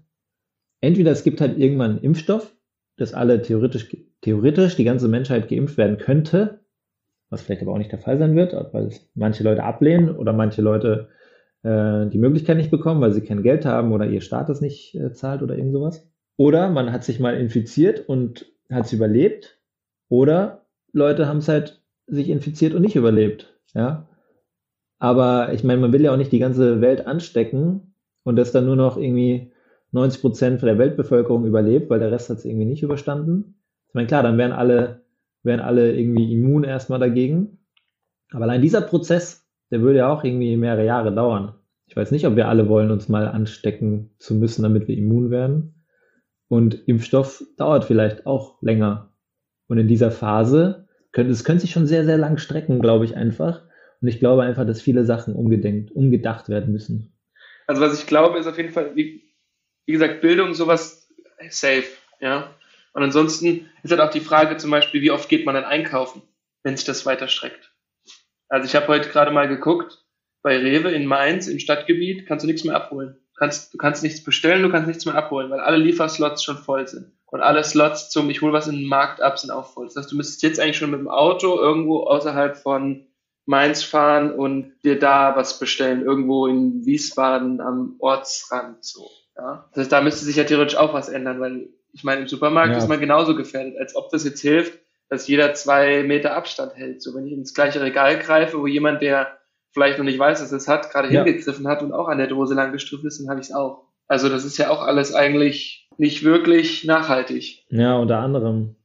Entweder es gibt halt irgendwann einen Impfstoff, dass alle theoretisch, theoretisch die ganze Menschheit geimpft werden könnte, was vielleicht aber auch nicht der Fall sein wird, weil manche Leute ablehnen oder manche Leute äh, die Möglichkeit nicht bekommen, weil sie kein Geld haben oder ihr Staat es nicht äh, zahlt oder irgend sowas. Oder man hat sich mal infiziert und hat es überlebt. Oder Leute haben es halt sich infiziert und nicht überlebt. Ja. Aber ich meine, man will ja auch nicht die ganze Welt anstecken und dass dann nur noch irgendwie 90 Prozent der Weltbevölkerung überlebt, weil der Rest hat es irgendwie nicht überstanden. Ich meine, klar, dann wären alle wären alle irgendwie immun erstmal dagegen. Aber allein dieser Prozess, der würde ja auch irgendwie mehrere Jahre dauern. Ich weiß nicht, ob wir alle wollen, uns mal anstecken zu müssen, damit wir immun werden. Und Impfstoff dauert vielleicht auch länger. Und in dieser Phase es könnte sich schon sehr, sehr lang strecken, glaube ich einfach. Und ich glaube einfach, dass viele Sachen umgedenkt, umgedacht werden müssen. Also was ich glaube, ist auf jeden Fall, wie, wie gesagt, Bildung, sowas safe, ja. Und ansonsten ist halt auch die Frage zum Beispiel, wie oft geht man dann einkaufen, wenn sich das weiter streckt. Also ich habe heute gerade mal geguckt, bei Rewe in Mainz im Stadtgebiet kannst du nichts mehr abholen. Du kannst, du kannst nichts bestellen, du kannst nichts mehr abholen, weil alle Lieferslots schon voll sind. Und alle Slots zum Ich hole was in den Markt ab sind auch voll. Das heißt, du müsstest jetzt eigentlich schon mit dem Auto irgendwo außerhalb von Mainz fahren und dir da was bestellen, irgendwo in Wiesbaden am Ortsrand so. Ja? Das heißt, da müsste sich ja theoretisch auch was ändern, weil ich meine, im Supermarkt ja. ist man genauso gefährdet, als ob das jetzt hilft, dass jeder zwei Meter Abstand hält. So, wenn ich ins gleiche Regal greife, wo jemand, der vielleicht noch nicht weiß, dass es hat, gerade ja. hingegriffen hat und auch an der Dose lang gestrüppt ist, dann habe ich es auch. Also das ist ja auch alles eigentlich nicht wirklich nachhaltig. Ja, unter anderem.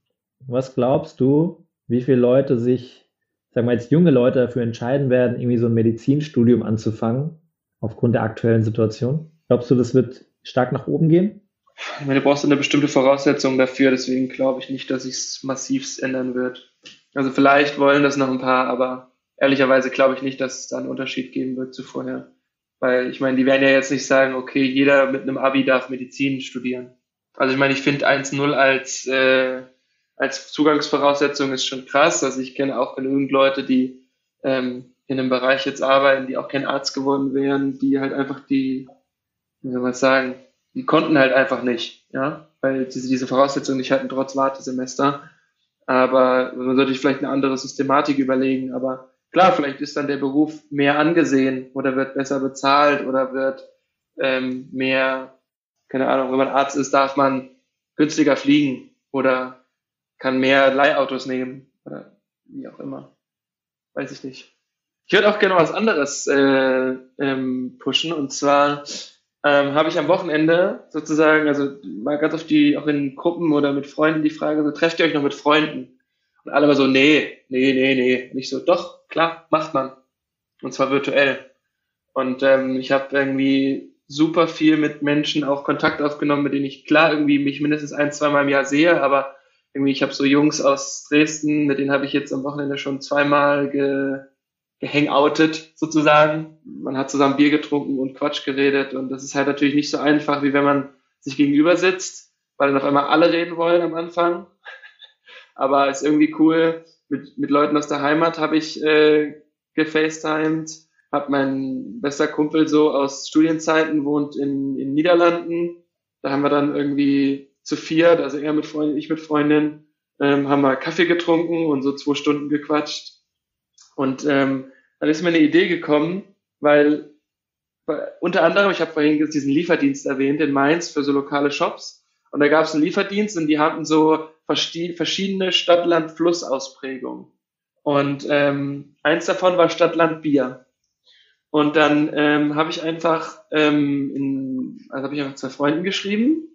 Was glaubst du, wie viele Leute sich, sagen wir jetzt junge Leute dafür entscheiden werden, irgendwie so ein Medizinstudium anzufangen, aufgrund der aktuellen Situation? Glaubst du, das wird stark nach oben gehen? Ich meine, du brauchst eine bestimmte Voraussetzung dafür, deswegen glaube ich nicht, dass sich es massiv ändern wird. Also vielleicht wollen das noch ein paar, aber ehrlicherweise glaube ich nicht, dass es da einen Unterschied geben wird zu vorher. Weil ich meine, die werden ja jetzt nicht sagen, okay, jeder mit einem Abi darf Medizin studieren. Also ich meine, ich finde 1-0 als, äh, als Zugangsvoraussetzung ist schon krass. Also ich kenne auch genügend Leute, die ähm, in einem Bereich jetzt arbeiten, die auch kein Arzt geworden wären, die halt einfach die, wie soll man sagen, die konnten halt einfach nicht, ja, weil sie diese Voraussetzungen nicht hatten, trotz Wartesemester. Aber man sollte sich vielleicht eine andere Systematik überlegen. Aber klar, vielleicht ist dann der Beruf mehr angesehen oder wird besser bezahlt oder wird ähm, mehr, keine Ahnung, wenn man Arzt ist, darf man günstiger fliegen oder kann mehr Leihautos nehmen oder wie auch immer. Weiß ich nicht. Ich würde auch gerne was anderes äh, ähm, pushen und zwar ähm, habe ich am Wochenende sozusagen, also mal ganz auf die, auch in Gruppen oder mit Freunden die Frage, so trefft ihr euch noch mit Freunden? Und alle mal so, nee, nee, nee, nee. Und ich so, doch, klar, macht man. Und zwar virtuell. Und ähm, ich habe irgendwie super viel mit Menschen auch Kontakt aufgenommen, mit denen ich klar irgendwie mich mindestens ein, zweimal im Jahr sehe, aber irgendwie, ich habe so Jungs aus Dresden, mit denen habe ich jetzt am Wochenende schon zweimal ge gehangoutet sozusagen. Man hat zusammen Bier getrunken und Quatsch geredet und das ist halt natürlich nicht so einfach, wie wenn man sich gegenüber sitzt, weil dann auf einmal alle reden wollen am Anfang. Aber ist irgendwie cool. Mit, mit Leuten aus der Heimat habe ich äh, gefacetimed, habe mein bester Kumpel so aus Studienzeiten wohnt in, in Niederlanden. Da haben wir dann irgendwie zu viert, also er mit Freundin, ich mit Freundin, ähm, haben wir Kaffee getrunken und so zwei Stunden gequatscht und ähm, dann ist mir eine Idee gekommen, weil, unter anderem, ich habe vorhin diesen Lieferdienst erwähnt in Mainz für so lokale Shops. Und da gab es einen Lieferdienst und die hatten so verschiedene Stadt-Land-Fluss-Ausprägungen. Und ähm, eins davon war Stadt-Land-Bier. Und dann ähm, habe ich einfach, ähm, in, also habe ich einfach zwei Freunden geschrieben.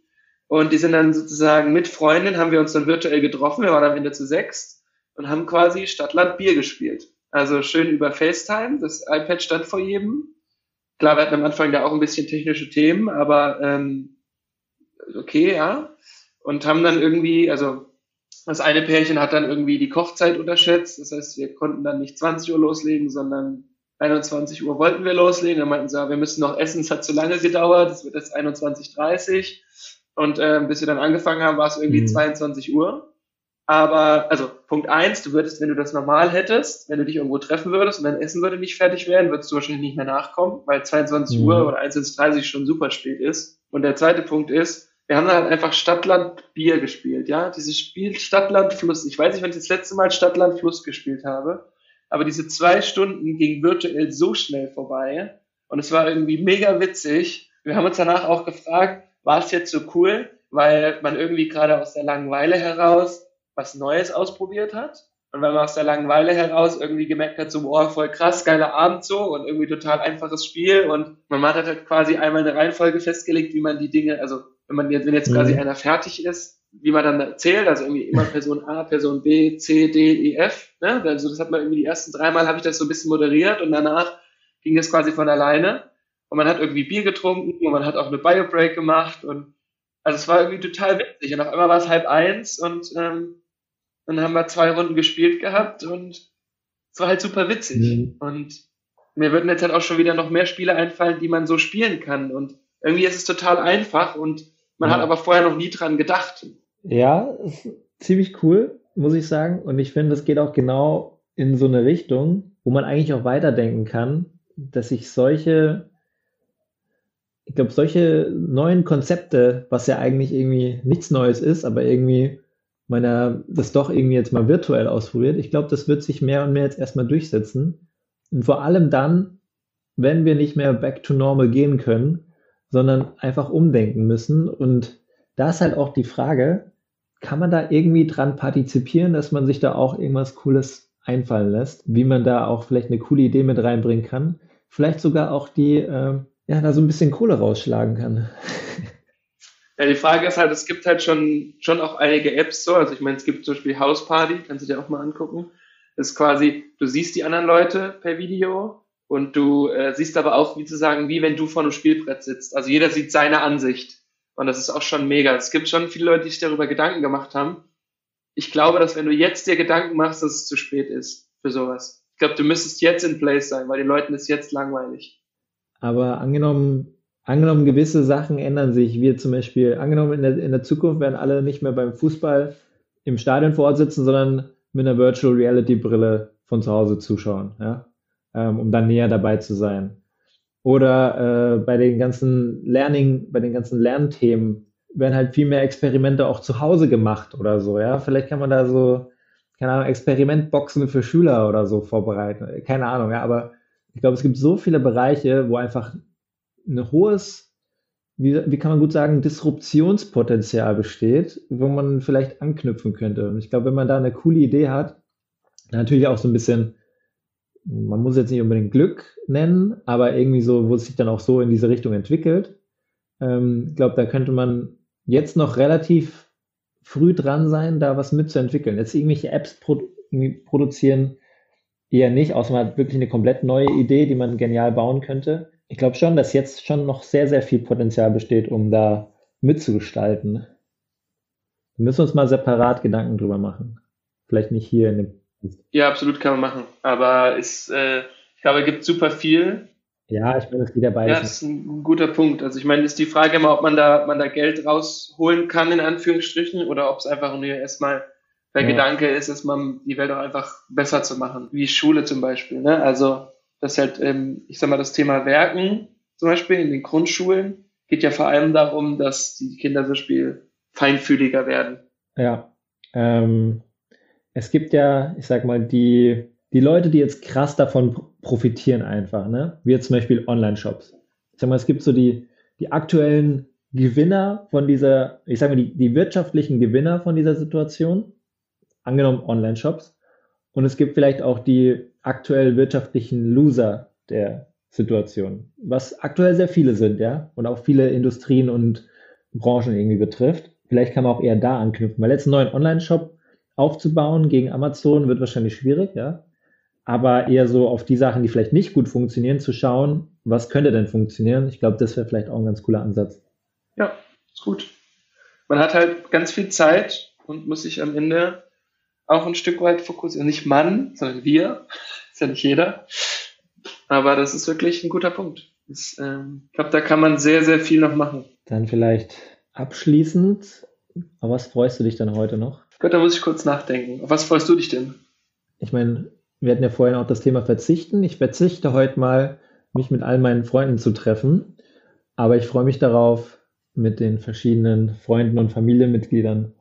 Und die sind dann sozusagen mit Freundin, haben wir uns dann virtuell getroffen. Wir waren am Ende zu sechs und haben quasi Stadt-Land-Bier gespielt. Also schön über FaceTime. Das iPad stand vor jedem. klar, wir hatten am Anfang da auch ein bisschen technische Themen, aber ähm, okay, ja. Und haben dann irgendwie, also das eine Pärchen hat dann irgendwie die Kochzeit unterschätzt. Das heißt, wir konnten dann nicht 20 Uhr loslegen, sondern 21 Uhr wollten wir loslegen. Dann meinten sie, ja, wir müssen noch essen, es hat zu lange gedauert, es wird jetzt 21.30 Und äh, bis wir dann angefangen haben, war es irgendwie mhm. 22 Uhr. Aber, also Punkt eins, du würdest, wenn du das normal hättest, wenn du dich irgendwo treffen würdest und dein Essen würde nicht fertig werden, würdest du wahrscheinlich nicht mehr nachkommen, weil 22 mhm. Uhr oder 21.30 schon super spät ist. Und der zweite Punkt ist, wir haben halt einfach Stadtland Bier gespielt, ja. Dieses Spiel Stadtland Fluss. Ich weiß nicht, wann ich das letzte Mal Stadtland Fluss gespielt habe, aber diese zwei Stunden gingen virtuell so schnell vorbei und es war irgendwie mega witzig. Wir haben uns danach auch gefragt, war es jetzt so cool, weil man irgendwie gerade aus der Langeweile heraus was Neues ausprobiert hat und weil man aus der Langeweile heraus irgendwie gemerkt hat, so, boah, voll krass, geiler Abend so und irgendwie total einfaches Spiel und man hat halt quasi einmal eine Reihenfolge festgelegt, wie man die Dinge, also wenn man jetzt, wenn jetzt quasi mhm. einer fertig ist, wie man dann zählt, also irgendwie immer Person A, Person B, C, D, E, F, ne? Also das hat man irgendwie die ersten dreimal habe ich das so ein bisschen moderiert und danach ging das quasi von alleine. Und man hat irgendwie Bier getrunken und man hat auch eine Bio-Break gemacht und also es war irgendwie total witzig. Und auf einmal war es halb eins und ähm, dann haben wir zwei Runden gespielt gehabt und es war halt super witzig. Mhm. Und mir würden jetzt halt auch schon wieder noch mehr Spiele einfallen, die man so spielen kann. Und irgendwie ist es total einfach und man ja. hat aber vorher noch nie dran gedacht. Ja, ziemlich cool, muss ich sagen. Und ich finde, es geht auch genau in so eine Richtung, wo man eigentlich auch weiterdenken kann, dass sich solche, ich glaube, solche neuen Konzepte, was ja eigentlich irgendwie nichts Neues ist, aber irgendwie meiner das doch irgendwie jetzt mal virtuell ausprobiert. Ich glaube, das wird sich mehr und mehr jetzt erstmal durchsetzen. Und vor allem dann, wenn wir nicht mehr back to normal gehen können, sondern einfach umdenken müssen. Und da ist halt auch die Frage, kann man da irgendwie dran partizipieren, dass man sich da auch irgendwas Cooles einfallen lässt, wie man da auch vielleicht eine coole Idee mit reinbringen kann, vielleicht sogar auch die, äh, ja, da so ein bisschen Kohle rausschlagen kann. Ja, die Frage ist halt, es gibt halt schon, schon auch einige Apps so, also ich meine, es gibt zum Beispiel House Party, kannst du dir auch mal angucken. Das ist quasi, du siehst die anderen Leute per Video und du äh, siehst aber auch, wie zu sagen, wie wenn du vor einem Spielbrett sitzt. Also jeder sieht seine Ansicht. Und das ist auch schon mega. Es gibt schon viele Leute, die sich darüber Gedanken gemacht haben. Ich glaube, dass wenn du jetzt dir Gedanken machst, dass es zu spät ist für sowas. Ich glaube, du müsstest jetzt in Place sein, weil den Leuten ist jetzt langweilig. Aber angenommen, angenommen gewisse Sachen ändern sich, wie zum Beispiel, angenommen in der, in der Zukunft werden alle nicht mehr beim Fußball im Stadion vor Ort sitzen, sondern mit einer Virtual Reality Brille von zu Hause zuschauen. Ja? ähm, um dann näher dabei zu sein. Oder äh, bei den ganzen Learning, bei den ganzen Lernthemen werden halt viel mehr Experimente auch zu Hause gemacht oder so, ja. Vielleicht kann man da so, keine Ahnung, Experimentboxen für Schüler oder so vorbereiten. Keine Ahnung, ja, aber ich glaube, es gibt so viele Bereiche, wo einfach ein hohes, wie, wie kann man gut sagen, Disruptionspotenzial besteht, wo man vielleicht anknüpfen könnte. Und ich glaube, wenn man da eine coole Idee hat, natürlich auch so ein bisschen man muss jetzt nicht unbedingt Glück nennen, aber irgendwie so, wo es sich dann auch so in diese Richtung entwickelt. Ähm, ich glaube, da könnte man jetzt noch relativ früh dran sein, da was mitzuentwickeln. Jetzt irgendwelche Apps produ produzieren eher nicht, außer man hat wirklich eine komplett neue Idee, die man genial bauen könnte. Ich glaube schon, dass jetzt schon noch sehr, sehr viel Potenzial besteht, um da mitzugestalten. Da müssen wir uns mal separat Gedanken drüber machen. Vielleicht nicht hier in dem ja, absolut kann man machen. Aber ist, äh, ich glaube, es gibt super viel. Ja, ich bin es wieder bei. Ja, das ist ein guter Punkt. Also ich meine, ist die Frage immer, ob man da, man da Geld rausholen kann, in Anführungsstrichen, oder ob es einfach nur erstmal der ja. Gedanke ist, dass man die Welt auch einfach besser zu machen, wie Schule zum Beispiel. Ne? Also das halt, ähm, ich sag mal, das Thema Werken zum Beispiel in den Grundschulen geht ja vor allem darum, dass die Kinder zum Beispiel feinfühliger werden. Ja, ähm, es gibt ja, ich sag mal, die, die Leute, die jetzt krass davon profitieren einfach, ne? Wie jetzt zum Beispiel Online-Shops. Ich sag mal, es gibt so die, die aktuellen Gewinner von dieser, ich sag mal, die, die wirtschaftlichen Gewinner von dieser Situation, angenommen Online-Shops. Und es gibt vielleicht auch die aktuell wirtschaftlichen Loser der Situation, was aktuell sehr viele sind, ja, und auch viele Industrien und Branchen irgendwie betrifft. Vielleicht kann man auch eher da anknüpfen, weil jetzt einen neuen Online-Shop aufzubauen gegen Amazon wird wahrscheinlich schwierig, ja. aber eher so auf die Sachen, die vielleicht nicht gut funktionieren, zu schauen, was könnte denn funktionieren. Ich glaube, das wäre vielleicht auch ein ganz cooler Ansatz. Ja, ist gut. Man hat halt ganz viel Zeit und muss sich am Ende auch ein Stück weit fokussieren. Nicht Mann, sondern wir. Ist ja nicht jeder. Aber das ist wirklich ein guter Punkt. Das, ähm, ich glaube, da kann man sehr, sehr viel noch machen. Dann vielleicht abschließend, auf was freust du dich dann heute noch? Gott, da muss ich kurz nachdenken. Auf was freust du dich denn? Ich meine, wir hatten ja vorhin auch das Thema Verzichten. Ich verzichte heute mal, mich mit all meinen Freunden zu treffen. Aber ich freue mich darauf, mit den verschiedenen Freunden und Familienmitgliedern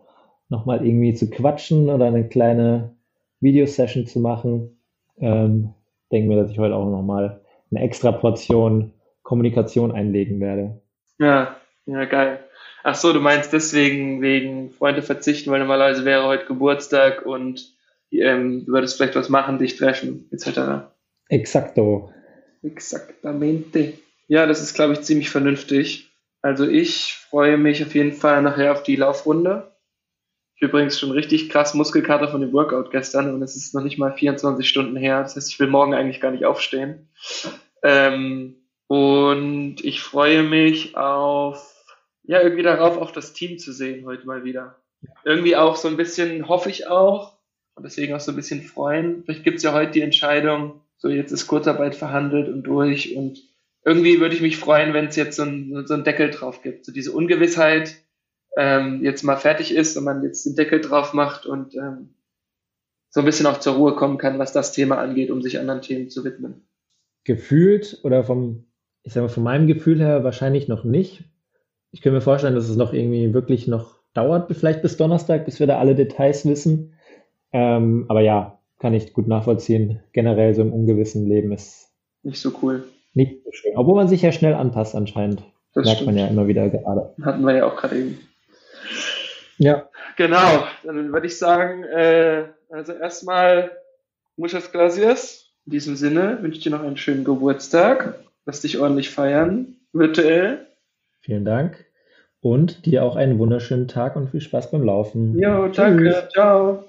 nochmal irgendwie zu quatschen oder eine kleine Videosession zu machen. Ähm, denke mir, dass ich heute auch nochmal eine extra Portion Kommunikation einlegen werde. Ja, ja, geil. Ach so, du meinst deswegen wegen Freunde verzichten, weil normalerweise wäre heute Geburtstag und ähm, du würdest vielleicht was machen, dich treffen, etc. Exakto. Exaktamente. Ja, das ist, glaube ich, ziemlich vernünftig. Also ich freue mich auf jeden Fall nachher auf die Laufrunde. Übrigens schon richtig krass Muskelkater von dem Workout gestern und es ist noch nicht mal 24 Stunden her. Das heißt, ich will morgen eigentlich gar nicht aufstehen. Ähm, und ich freue mich auf, ja, irgendwie darauf, auch das Team zu sehen heute mal wieder. Irgendwie auch so ein bisschen, hoffe ich auch, und deswegen auch so ein bisschen freuen. Vielleicht gibt es ja heute die Entscheidung, so jetzt ist Kurzarbeit verhandelt und durch und irgendwie würde ich mich freuen, wenn es jetzt so, ein, so einen Deckel drauf gibt. So diese Ungewissheit ähm, jetzt mal fertig ist und man jetzt den Deckel drauf macht und ähm, so ein bisschen auch zur Ruhe kommen kann, was das Thema angeht, um sich anderen Themen zu widmen. Gefühlt oder vom, ich sag mal, von meinem Gefühl her wahrscheinlich noch nicht. Ich könnte mir vorstellen, dass es noch irgendwie wirklich noch dauert, vielleicht bis Donnerstag, bis wir da alle Details wissen. Ähm, aber ja, kann ich gut nachvollziehen. Generell so im ungewissen Leben ist nicht so cool. Nicht so schön. Obwohl man sich ja schnell anpasst anscheinend. Das merkt stimmt. man ja immer wieder gerade. Hatten wir ja auch gerade eben. Ja. Genau, dann würde ich sagen, äh, also erstmal muchas gracias. In diesem Sinne wünsche ich dir noch einen schönen Geburtstag. Lass dich ordentlich feiern, virtuell. Vielen Dank. Und dir auch einen wunderschönen Tag und viel Spaß beim Laufen. Jo, danke. Ciao.